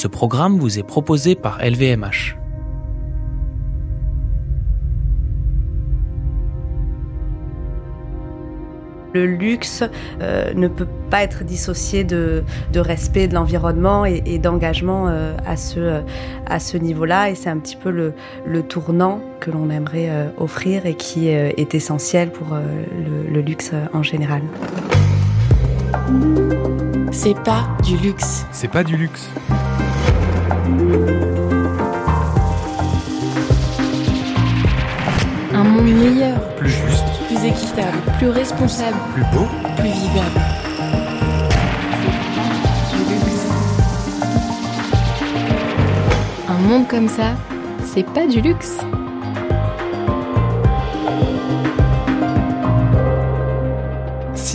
Ce programme vous est proposé par LVMH. Le luxe euh, ne peut pas être dissocié de, respect de l'environnement et, d'engagement euh, à ce, à ce niveau-là. Et c'est un petit peu le, tournant que l'on aimerait euh, offrir et qui est essentiel pour le luxe en général. C'est pas du luxe. C'est pas du luxe. Un monde meilleur. Plus juste. Plus équitable. Plus responsable. Plus beau. Plus vivable. Un monde comme ça, c'est pas du luxe.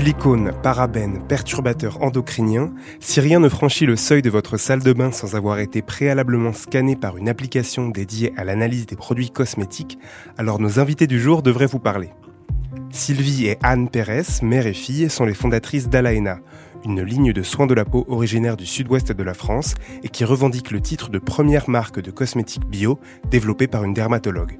Silicone, parabènes, perturbateurs endocriniens, si rien ne franchit le seuil de votre salle de bain sans avoir été préalablement scanné par une application dédiée à l'analyse des produits cosmétiques, alors nos invités du jour devraient vous parler. Sylvie et Anne Pérez, mère et fille, sont les fondatrices d'Alaena, une ligne de soins de la peau originaire du sud-ouest de la France et qui revendique le titre de première marque de cosmétiques bio développée par une dermatologue.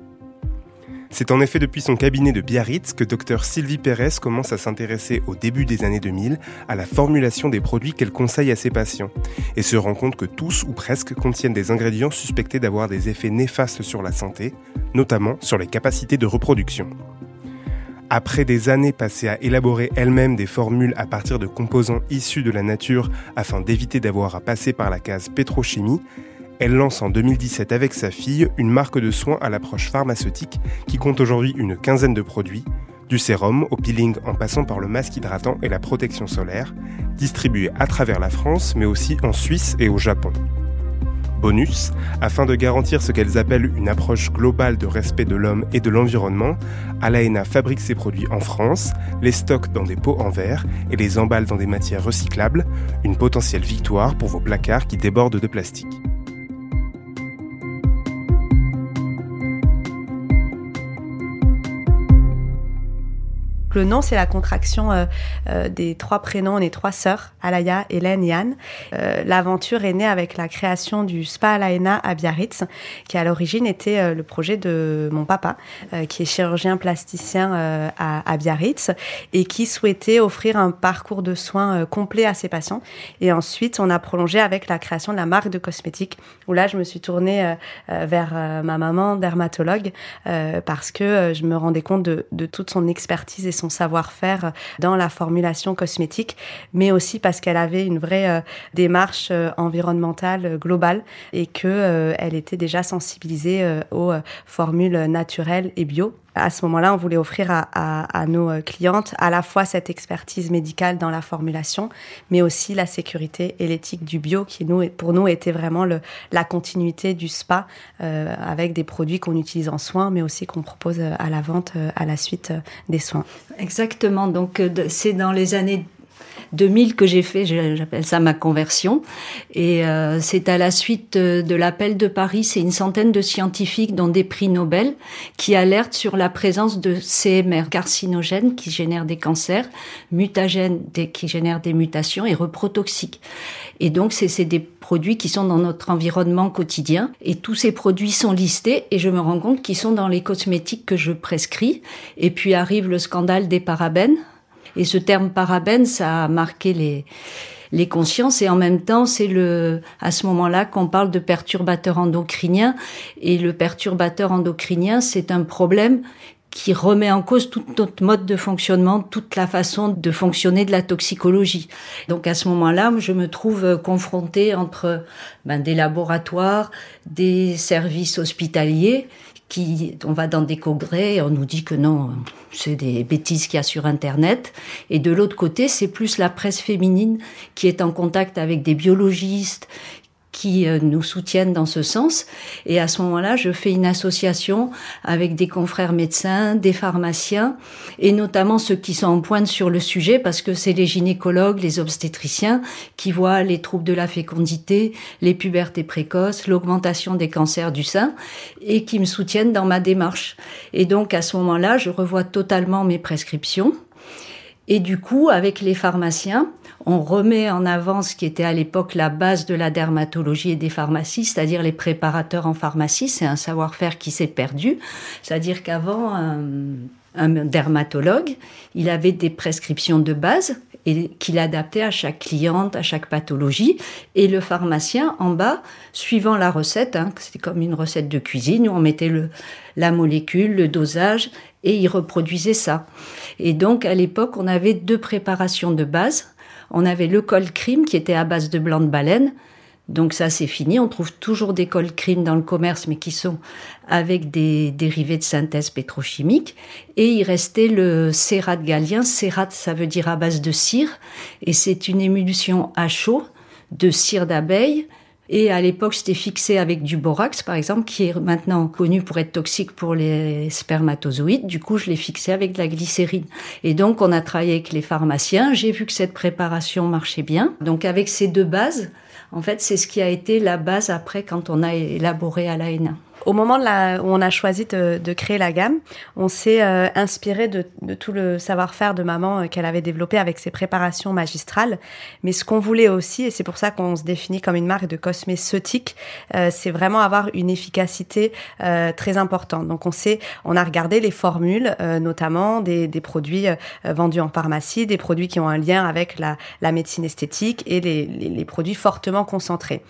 C'est en effet depuis son cabinet de Biarritz que Dr Sylvie Pérez commence à s'intéresser au début des années 2000 à la formulation des produits qu'elle conseille à ses patients et se rend compte que tous ou presque contiennent des ingrédients suspectés d'avoir des effets néfastes sur la santé, notamment sur les capacités de reproduction. Après des années passées à élaborer elle-même des formules à partir de composants issus de la nature afin d'éviter d'avoir à passer par la case pétrochimie, elle lance en 2017 avec sa fille une marque de soins à l'approche pharmaceutique qui compte aujourd'hui une quinzaine de produits, du sérum au peeling en passant par le masque hydratant et la protection solaire, distribués à travers la France mais aussi en Suisse et au Japon. Bonus, afin de garantir ce qu'elles appellent une approche globale de respect de l'homme et de l'environnement, Alaena fabrique ses produits en France, les stocke dans des pots en verre et les emballe dans des matières recyclables, une potentielle victoire pour vos placards qui débordent de plastique. Le nom, c'est la contraction euh, euh, des trois prénoms des trois sœurs, Alaya, Hélène et Anne. Euh, l'aventure est née avec la création du Spa Alaena à Biarritz, qui à l'origine était le projet de mon papa, qui est chirurgien plasticien à, Biarritz, et qui souhaitait offrir un parcours de soins complet à ses patients. Et ensuite, on a prolongé avec la création de la marque de cosmétiques, où là, je me suis tournée vers ma maman, dermatologue, parce que je me rendais compte de toute son expertise et son savoir-faire dans la formulation cosmétique, mais aussi parce qu'elle avait une vraie euh, démarche euh, environnementale euh, globale et que elle était déjà sensibilisée aux formules naturelles et bio à ce moment-là, on voulait offrir à, nos clientes à la fois cette expertise médicale dans la formulation, mais aussi la sécurité et l'éthique du bio, qui pour nous était vraiment la continuité du spa, euh, avec des produits qu'on utilise en soins, mais aussi qu'on propose à la vente euh, à la suite euh, des soins. Exactement. Donc c'est dans les années 2000 que j'ai fait, j'appelle ça ma conversion. Et euh, c'est à la suite euh, de l'appel de Paris, c'est une centaine de scientifiques, dont des prix Nobel, qui alertent sur la présence de CMR carcinogènes qui génèrent des cancers, mutagènes qui génèrent des mutations et reprotoxiques. Et donc c'est des produits qui sont dans notre environnement quotidien. Et tous ces produits sont listés et je me rends compte qu'ils sont dans les cosmétiques que je prescris. Et puis arrive le scandale des parabènes et ce terme parabène, ça a marqué les, les consciences et en même temps, c'est le, à ce moment-là qu'on parle de perturbateur endocrinien et le perturbateur endocrinien, c'est un problème qui remet en cause tout notre mode de fonctionnement, toute la façon de fonctionner de la toxicologie. Donc à ce moment-là, je me trouve confrontée entre ben, des laboratoires, des services hospitaliers qui, on va dans des congrès, on nous dit que non, c'est des bêtises qu'il y a sur Internet. Et de l'autre côté, c'est plus la presse féminine qui est en contact avec des biologistes, qui euh, nous soutiennent dans ce sens. Et à ce moment-là, je fais une association avec des confrères médecins, des pharmaciens, et notamment ceux qui sont en pointe sur le sujet, parce que c'est les gynécologues, les obstétriciens qui voient les troubles de la fécondité, les pubertés précoces, l'augmentation des cancers du sein, et qui me soutiennent dans ma démarche. Et donc à ce moment-là, je revois totalement mes prescriptions. Et du coup, avec les pharmaciens, on remet en avant ce qui était à l'époque la base de la dermatologie et des pharmacies, c'est-à-dire les préparateurs en pharmacie. C'est un savoir-faire qui s'est perdu. C'est-à-dire qu'avant, un, dermatologue, il avait des prescriptions de base et qu'il adaptait à chaque cliente, à chaque pathologie. Et le pharmacien, en bas, suivant la recette, hein, c'était comme une recette de cuisine, où on mettait la molécule, le dosage, et il reproduisait ça. Et donc, à l'époque, on avait deux préparations de base. On avait le col crime, qui était à base de blanc de baleine, donc ça, c'est fini. On trouve toujours des cols crime dans le commerce, mais qui sont avec des dérivés de synthèse pétrochimique. Et il restait le cérat galien. Cérat, ça veut dire à base de cire. Et c'est une émulsion à chaud de cire d'abeille. Et à l'époque, c'était fixé avec du borax, par exemple, qui est maintenant connu pour être toxique pour les spermatozoïdes. Du coup, je l'ai fixé avec de la glycérine. Et donc, on a travaillé avec les pharmaciens. J'ai vu que cette préparation marchait bien. Donc, avec ces deux bases, en fait, c'est ce qui a été la base après quand on a élaboré à l'AENA. Au moment où on a choisi de, créer la gamme, on s'est euh, inspiré de, tout le savoir-faire de maman euh, qu'elle avait développé avec ses préparations magistrales. Mais ce qu'on voulait aussi, et c'est pour ça qu'on se définit comme une marque de cosmétique, euh, c'est vraiment avoir une efficacité très importante. Donc on sait, on a regardé les formules, notamment des, produits vendus en pharmacie, des produits qui ont un lien avec la, médecine esthétique et les, les, produits fortement concentrés.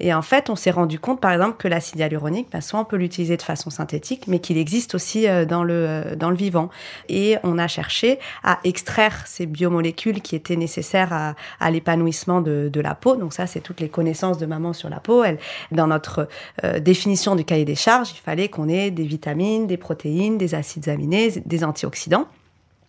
Et en fait, on s'est rendu compte, par exemple, que l'acide hyaluronique, bah, soit on peut l'utiliser de façon synthétique, mais qu'il existe aussi euh, dans le, euh, dans le vivant. Et on a cherché à extraire ces biomolécules qui étaient nécessaires à, l'épanouissement de, la peau. Donc ça, c'est toutes les connaissances de maman sur la peau. Dans notre euh, définition du cahier des charges, il fallait qu'on ait des vitamines, des protéines, des acides aminés, des antioxydants.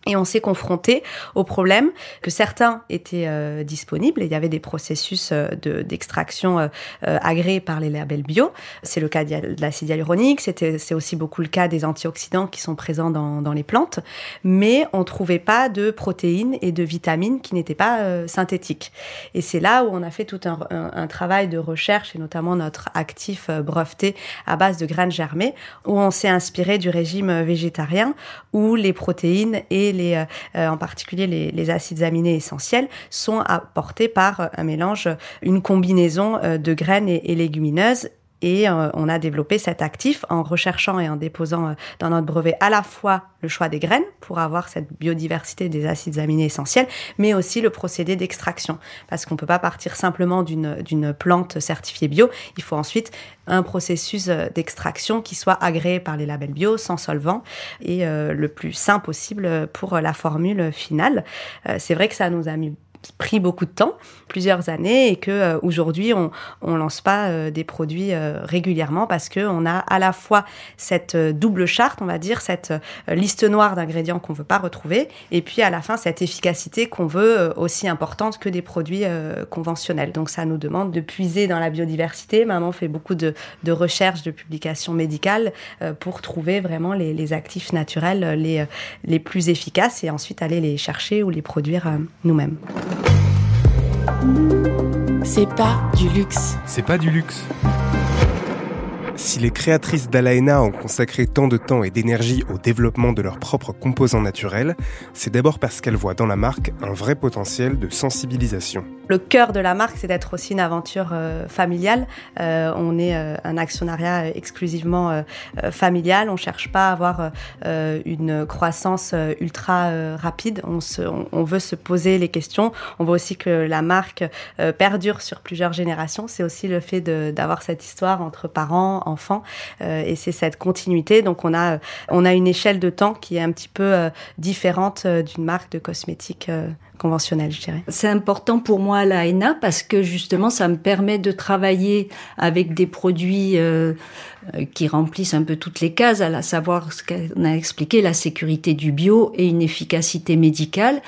Et on s'est confronté au problème que certains étaient euh, disponibles. il y avait des processus euh, d'extraction euh, agréés par les labels bio. C'est le cas de l'acide hyaluronique. C'est aussi beaucoup le cas des antioxydants qui sont présents dans, dans les plantes. Mais on trouvait pas de protéines et de vitamines qui n'étaient pas synthétiques. Et c'est là où on a fait tout un, un, travail de recherche et notamment notre actif breveté à base de graines germées où on s'est inspiré du régime végétarien où les protéines et les, euh, euh, en particulier les, acides aminés essentiels, sont apportés par un mélange, une combinaison euh, de graines et légumineuses et euh, on a développé cet actif en recherchant et en déposant euh, dans notre brevet à la fois le choix des graines pour avoir cette biodiversité des acides aminés essentiels, mais aussi le procédé d'extraction. Parce qu'on ne peut pas partir simplement d'une plante certifiée bio. Il faut ensuite un processus euh, d'extraction qui soit agréé par les labels bio, sans solvant, et le plus sain possible pour la formule finale. C'est vrai que ça nous a mis pris beaucoup de temps, plusieurs années, et que euh, aujourd'hui on on lance pas euh, des produits euh, régulièrement parce que on a à la fois cette double charte, on va dire, cette liste noire d'ingrédients qu'on veut pas retrouver, et puis à la fin cette efficacité qu'on veut aussi importante que des produits conventionnels. Donc ça nous demande de puiser dans la biodiversité. Maman fait beaucoup de, de recherches, de publications médicales pour trouver vraiment les, les, actifs naturels les les plus efficaces et ensuite aller les chercher ou les produire nous-mêmes. C'est pas du luxe. C'est pas du luxe. Si les créatrices d'Alaena ont consacré tant de temps et d'énergie au développement de leurs propres composants naturels, c'est d'abord parce qu'elles voient dans la marque un vrai potentiel de sensibilisation. Le cœur de la marque, c'est d'être aussi une aventure euh, familiale. Euh, on est euh, un actionnariat exclusivement familial. On cherche pas à avoir une croissance ultra rapide. On, se, on, veut se poser les questions. On veut aussi que la marque perdure sur plusieurs générations. C'est aussi le fait d'avoir cette histoire entre parents, enfants, et c'est cette continuité. Donc on a on a une échelle de temps qui est un petit peu différente d'une marque de cosmétiques conventionnelle, je dirais. C'est important pour moi la l'AENA parce que justement ça me permet de travailler avec des produits euh, euh, qui remplissent un peu toutes les cases, à savoir ce qu'on a expliqué, la sécurité du bio et une efficacité médicale.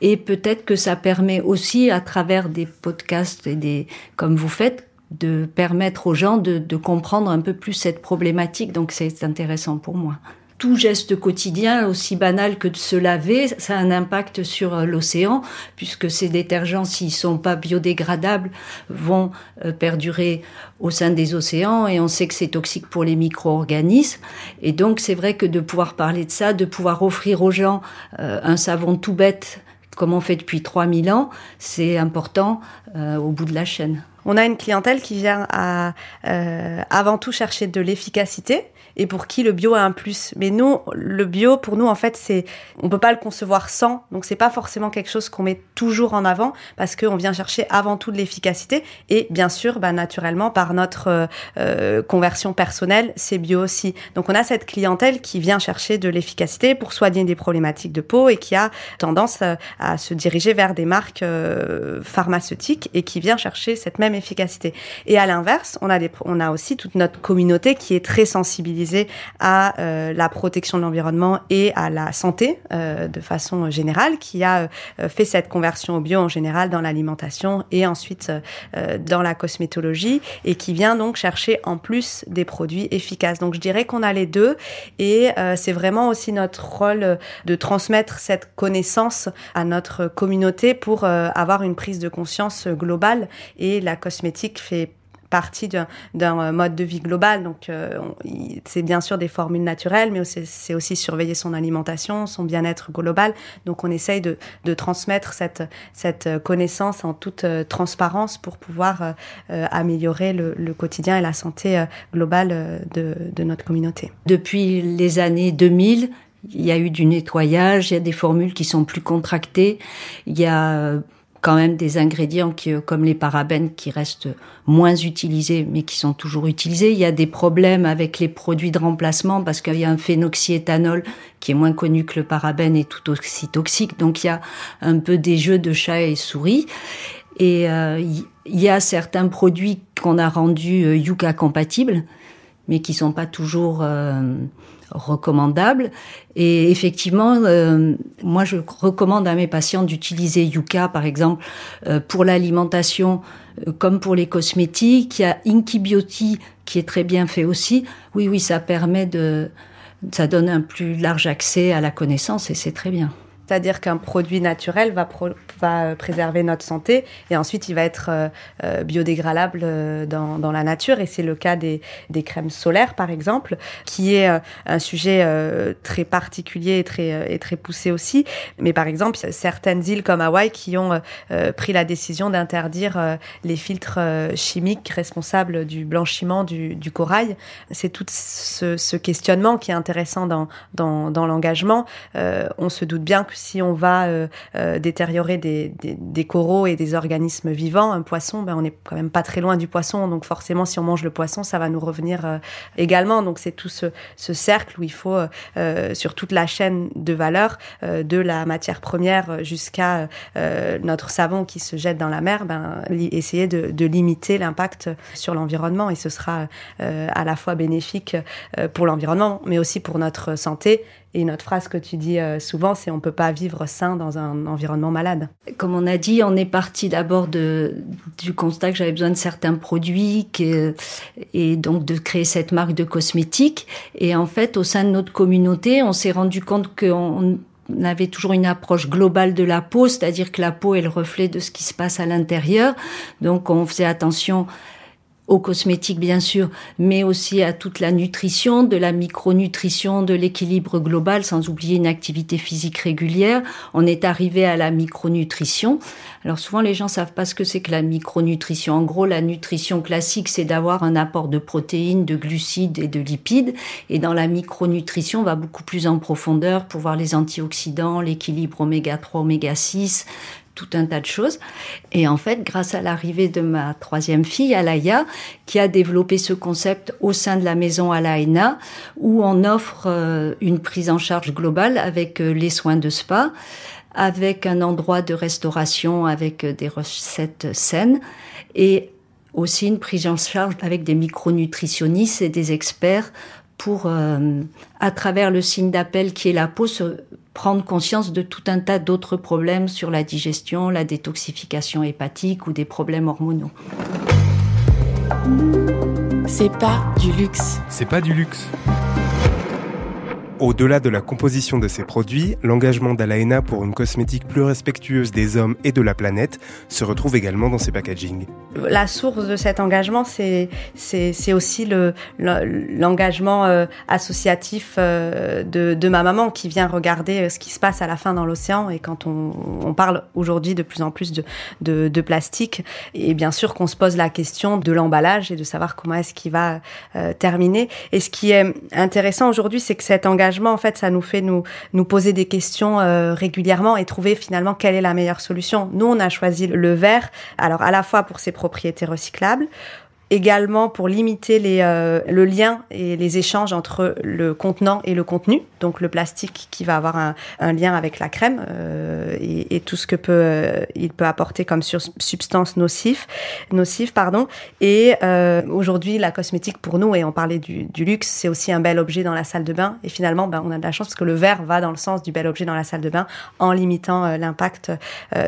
Et peut-être que ça permet aussi, à travers des podcasts et des, comme vous faites, de permettre aux gens de, de comprendre un peu plus cette problématique. Donc c'est intéressant pour moi tout geste quotidien, aussi banal que de se laver, ça a un impact sur euh, l'océan, puisque ces détergents, s'ils sont pas biodégradables, vont euh, perdurer au sein des océans, et on sait que c'est toxique pour les micro-organismes. Et donc, c'est vrai que de pouvoir parler de ça, de pouvoir offrir aux gens euh, un savon tout bête comme on fait depuis 3000 ans, c'est important euh, au bout de la chaîne. On a une clientèle qui vient à euh, avant tout chercher de l'efficacité et pour qui le bio a un plus. Mais nous, le bio, pour nous, en fait, c'est, on peut pas le concevoir sans. Donc, c'est pas forcément quelque chose qu'on met toujours en avant parce qu'on vient chercher avant tout de l'efficacité. Et bien sûr, bah, naturellement, par notre euh, euh, conversion personnelle, c'est bio aussi. Donc, on a cette clientèle qui vient chercher de l'efficacité pour soigner des problématiques de peau et qui a tendance à, à se diriger vers des marques euh, pharmaceutiques et qui vient chercher cette même efficacité. Et à l'inverse, on a des, on a aussi toute notre communauté qui est très sensibilisée à euh, la protection de l'environnement et à la santé euh, de façon générale, qui a euh, fait cette conversion au bio en général dans l'alimentation et ensuite dans la cosmétologie et qui vient donc chercher en plus des produits efficaces. Donc je dirais qu'on a les deux et c'est vraiment aussi notre rôle de transmettre cette connaissance à notre communauté pour avoir une prise de conscience globale et la cosmétique fait partie d'un euh, mode de vie global. Donc, euh, c'est bien sûr des formules naturelles, mais c'est aussi surveiller son alimentation, son bien-être global. Donc, on essaye de, de, transmettre cette, cette connaissance en toute euh, transparence pour pouvoir améliorer le, le, quotidien et la santé globale de, de notre communauté. Depuis les années 2000, il y a eu du nettoyage, il y a des formules qui sont plus contractées, il y a quand même des ingrédients qui, euh, comme les parabènes qui restent moins utilisés mais qui sont toujours utilisés. Il y a des problèmes avec les produits de remplacement parce qu'il y a un phénoxyéthanol qui est moins connu que le parabène et tout aussi toxique. Donc il y a un peu des jeux de chat et souris. Et euh, il y a certains produits qu'on a rendus euh, Yuka compatibles mais qui sont pas toujours recommandable. Et effectivement, euh, moi, je recommande à mes patients d'utiliser Yuka, par exemple, euh, pour l'alimentation euh, comme pour les cosmétiques. Il y a Inky Beauty qui est très bien fait aussi. Oui, oui, ça permet de... Ça donne un plus large accès à la connaissance et c'est très bien. C'est-à-dire qu'un produit naturel va, va euh, préserver notre santé et ensuite il va être euh, euh, biodégradable dans, dans, la nature. Et c'est le cas des, des, crèmes solaires, par exemple, qui est un sujet très particulier et très, et très poussé aussi. Mais par exemple, certaines îles comme Hawaï qui ont pris la décision d'interdire les filtres chimiques responsables du blanchiment du, du corail. C'est tout ce, ce, questionnement qui est intéressant dans, dans, dans l'engagement. on se doute bien que si on va euh, euh, détériorer des, des, coraux et des organismes vivants, un poisson, ben, on n'est quand même pas très loin du poisson. Donc forcément, si on mange le poisson, ça va nous revenir euh, également. Donc c'est tout ce, ce, cercle où il faut, sur toute la chaîne de valeur, de la matière première jusqu'à notre savon qui se jette dans la mer, ben, essayer de, de limiter l'impact sur l'environnement. Et ce sera à la fois bénéfique pour l'environnement, mais aussi pour notre santé et notre phrase que tu dis euh, souvent, c'est on peut pas vivre sain dans un environnement malade. Comme on a dit, on est parti d'abord du constat que j'avais besoin de certains produits et donc de créer cette marque de cosmétiques. Et en fait, au sein de notre communauté, on s'est rendu compte qu'on avait toujours une approche globale de la peau, c'est-à-dire que la peau est le reflet de ce qui se passe à l'intérieur. Donc on faisait attention aux cosmétiques bien sûr, mais aussi à toute la nutrition, de la micronutrition, de l'équilibre global, sans oublier une activité physique régulière. On est arrivé à la micronutrition. Alors souvent les gens savent pas ce que c'est que la micronutrition. En gros, la nutrition classique, c'est d'avoir un apport de protéines, de glucides et de lipides. Et dans la micronutrition, on va beaucoup plus en profondeur pour voir les antioxydants, l'équilibre oméga 3, oméga 6, tout un tas de choses. Et en fait, grâce à l'arrivée de ma troisième fille, Alaya, qui a développé ce concept au sein de la maison Alaina, où on offre euh, une prise en charge globale avec euh, les soins de spa, avec un endroit de restauration avec euh, des recettes saines et aussi une prise en charge avec des micronutritionnistes et des experts pour, à travers le signe d'appel qui est la peau, se prendre conscience de tout un tas d'autres problèmes sur la digestion, la détoxification hépatique ou des problèmes hormonaux. C'est pas du luxe. C'est pas du luxe. Au-delà de la composition de ces produits, l'engagement d'Alaena pour une cosmétique plus respectueuse des hommes et de la planète se retrouve également dans ses packaging. La source de cet engagement, c'est aussi le l'engagement euh, associatif euh, de, ma maman qui vient regarder euh, ce qui se passe à la fin dans l'océan et quand on, parle aujourd'hui de plus en plus de plastique et bien sûr qu'on se pose la question de l'emballage et de savoir comment est-ce qu'il va terminer. Et ce qui est intéressant aujourd'hui, c'est que cet engagement en fait, ça nous fait nous, poser des questions euh, régulièrement et trouver finalement quelle est la meilleure solution. Nous, on a choisi le verre, alors à la fois pour ses propriétés recyclables, également pour limiter les, euh, le lien et les échanges entre le contenant et le contenu, donc le plastique qui va avoir un, un lien avec la crème euh, et, et, tout ce que peut euh, il peut apporter comme substance nocive, nocive pardon. Et euh, aujourd'hui, la cosmétique pour nous et on parlait du, du luxe, c'est aussi un bel objet dans la salle de bain. Et finalement, ben, on a de la chance parce que le verre va dans le sens du bel objet dans la salle de bain en limitant l'impact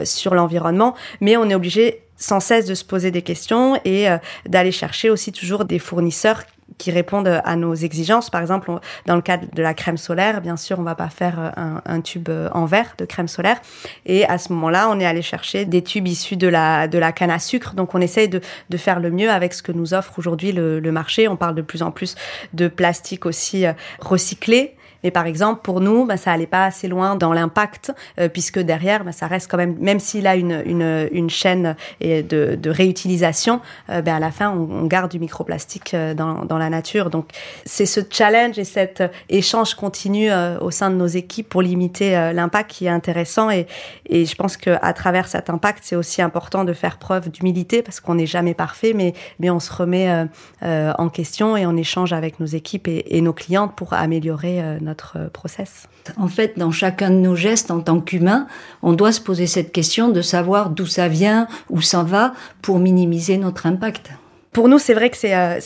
sur l'environnement, mais on est obligé sans cesse de se poser des questions et euh, d'aller chercher aussi toujours des fournisseurs qui répondent à nos exigences. Par exemple, dans le cadre de la crème solaire, bien sûr, on va pas faire euh, un, tube euh, en verre de crème solaire. Et à ce moment-là, on est allé chercher des tubes issus de la, de la canne à sucre. Donc, on essaye de, de faire le mieux avec ce que nous offre aujourd'hui le, le marché. On parle de plus en plus de plastique aussi recyclé mais par exemple, pour nous, bah, ça allait pas assez loin dans l'impact, euh, puisque derrière, bah, ça reste quand même, même s'il a une, chaîne de, de réutilisation, euh, bah, à la fin, on, garde du microplastique euh, dans, la nature. Donc, c'est ce challenge et cet échange continu au sein de nos équipes pour limiter l'impact qui est intéressant. Et, je pense qu'à travers cet impact, c'est aussi important de faire preuve d'humilité parce qu'on n'est jamais parfait, mais, mais on se remet en question et on échange avec nos équipes et, et nos clientes pour améliorer notre euh, process. En fait, dans chacun de nos gestes en tant qu'humain, on doit se poser cette question de savoir d'où ça vient, où ça va, pour minimiser notre impact. Pour nous, c'est vrai que c'est euh,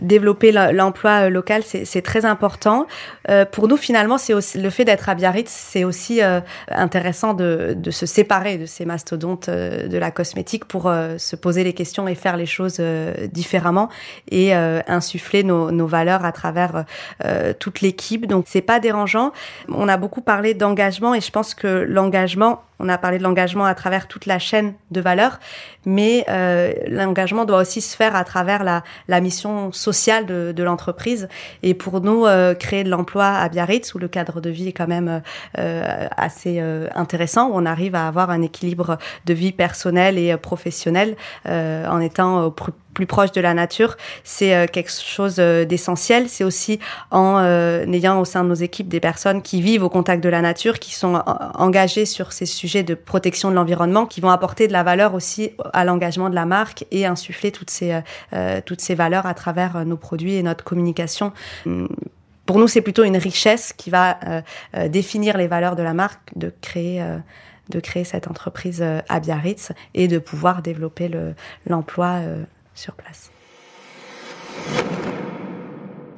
développer l'emploi euh, local, c'est très important. Euh, pour nous, finalement, c'est aussi le fait d'être à Biarritz, c'est aussi euh, intéressant de, de, se séparer de ces mastodontes euh, de la cosmétique pour euh, se poser les questions et faire les choses différemment et insuffler nos, nos, valeurs à travers toute l'équipe. Donc, c'est pas dérangeant. On a beaucoup parlé d'engagement et je pense que l'engagement on a parlé de l'engagement à travers toute la chaîne de valeur, mais l'engagement doit aussi se faire à travers la, mission sociale de, l'entreprise. Et pour nous, euh, créer de l'emploi à Biarritz, où le cadre de vie est quand même euh, assez euh, intéressant, où on arrive à avoir un équilibre de vie personnelle et professionnelle en étant proche de la nature, c'est euh, quelque chose euh, d'essentiel. C'est aussi en euh, ayant au sein de nos équipes des personnes qui vivent au contact de la nature, qui sont engagées sur ces sujets de protection de l'environnement, qui vont apporter de la valeur aussi à l'engagement de la marque et insuffler toutes ces, toutes ces valeurs à travers nos produits et notre communication hum, pour nous, c'est plutôt une richesse qui va définir les valeurs de la marque, de créer, de créer cette entreprise à Biarritz et de pouvoir développer l'emploi sur place.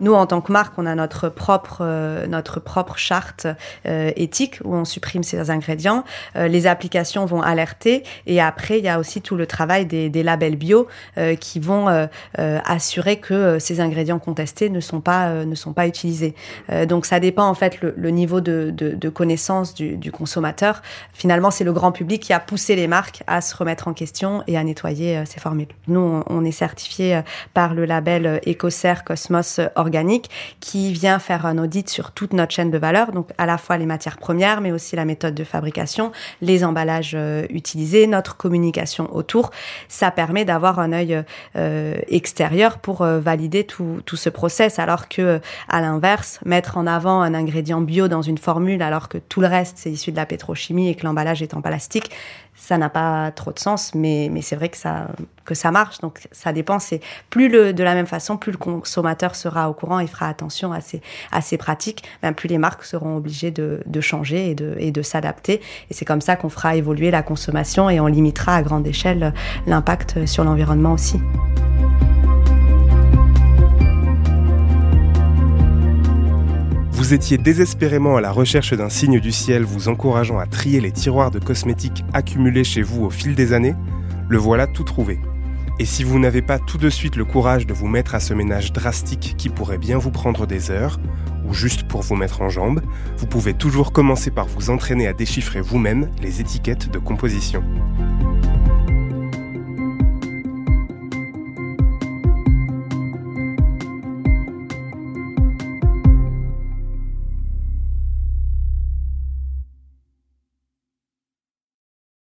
Nous, en tant que marque, on a notre propre, euh, notre propre charte euh, éthique où on supprime ces ingrédients. Euh, les applications vont alerter et après, il y a aussi tout le travail des, des labels bio euh, qui vont euh, euh, assurer que ces ingrédients contestés ne sont pas, ne sont pas utilisés. donc, ça dépend en fait le, le niveau de, de, de connaissance du, du, consommateur. Finalement, c'est le grand public qui a poussé les marques à se remettre en question et à nettoyer ces formules. Nous, on, est certifié par le label EcoCert Cosmos organique qui vient faire un audit sur toute notre chaîne de valeur, donc à la fois les matières premières, mais aussi la méthode de fabrication, les emballages euh, utilisés, notre communication autour. Ça permet d'avoir un œil euh, extérieur pour euh, valider tout, ce process, alors que à l'inverse, mettre en avant un ingrédient bio dans une formule, alors que tout le reste c'est issu de la pétrochimie et que l'emballage est en plastique, ça n'a pas trop de sens, mais, mais c'est vrai que ça, que ça marche. Donc ça dépend. C'est plus le, de la même façon, plus le consommateur sera au courant et fera attention à ces, à ces pratiques, ben plus les marques seront obligées de, de changer et de, et de s'adapter. Et c'est comme ça qu'on fera évoluer la consommation et on limitera à grande échelle l'impact sur l'environnement aussi. Vous étiez désespérément à la recherche d'un signe du ciel vous encourageant à trier les tiroirs de cosmétiques accumulés chez vous au fil des années Le voilà tout trouvé. Et si vous n'avez pas tout de suite le courage de vous mettre à ce ménage drastique qui pourrait bien vous prendre des heures, ou juste pour vous mettre en jambe, vous pouvez toujours commencer par vous entraîner à déchiffrer vous-même les étiquettes de composition.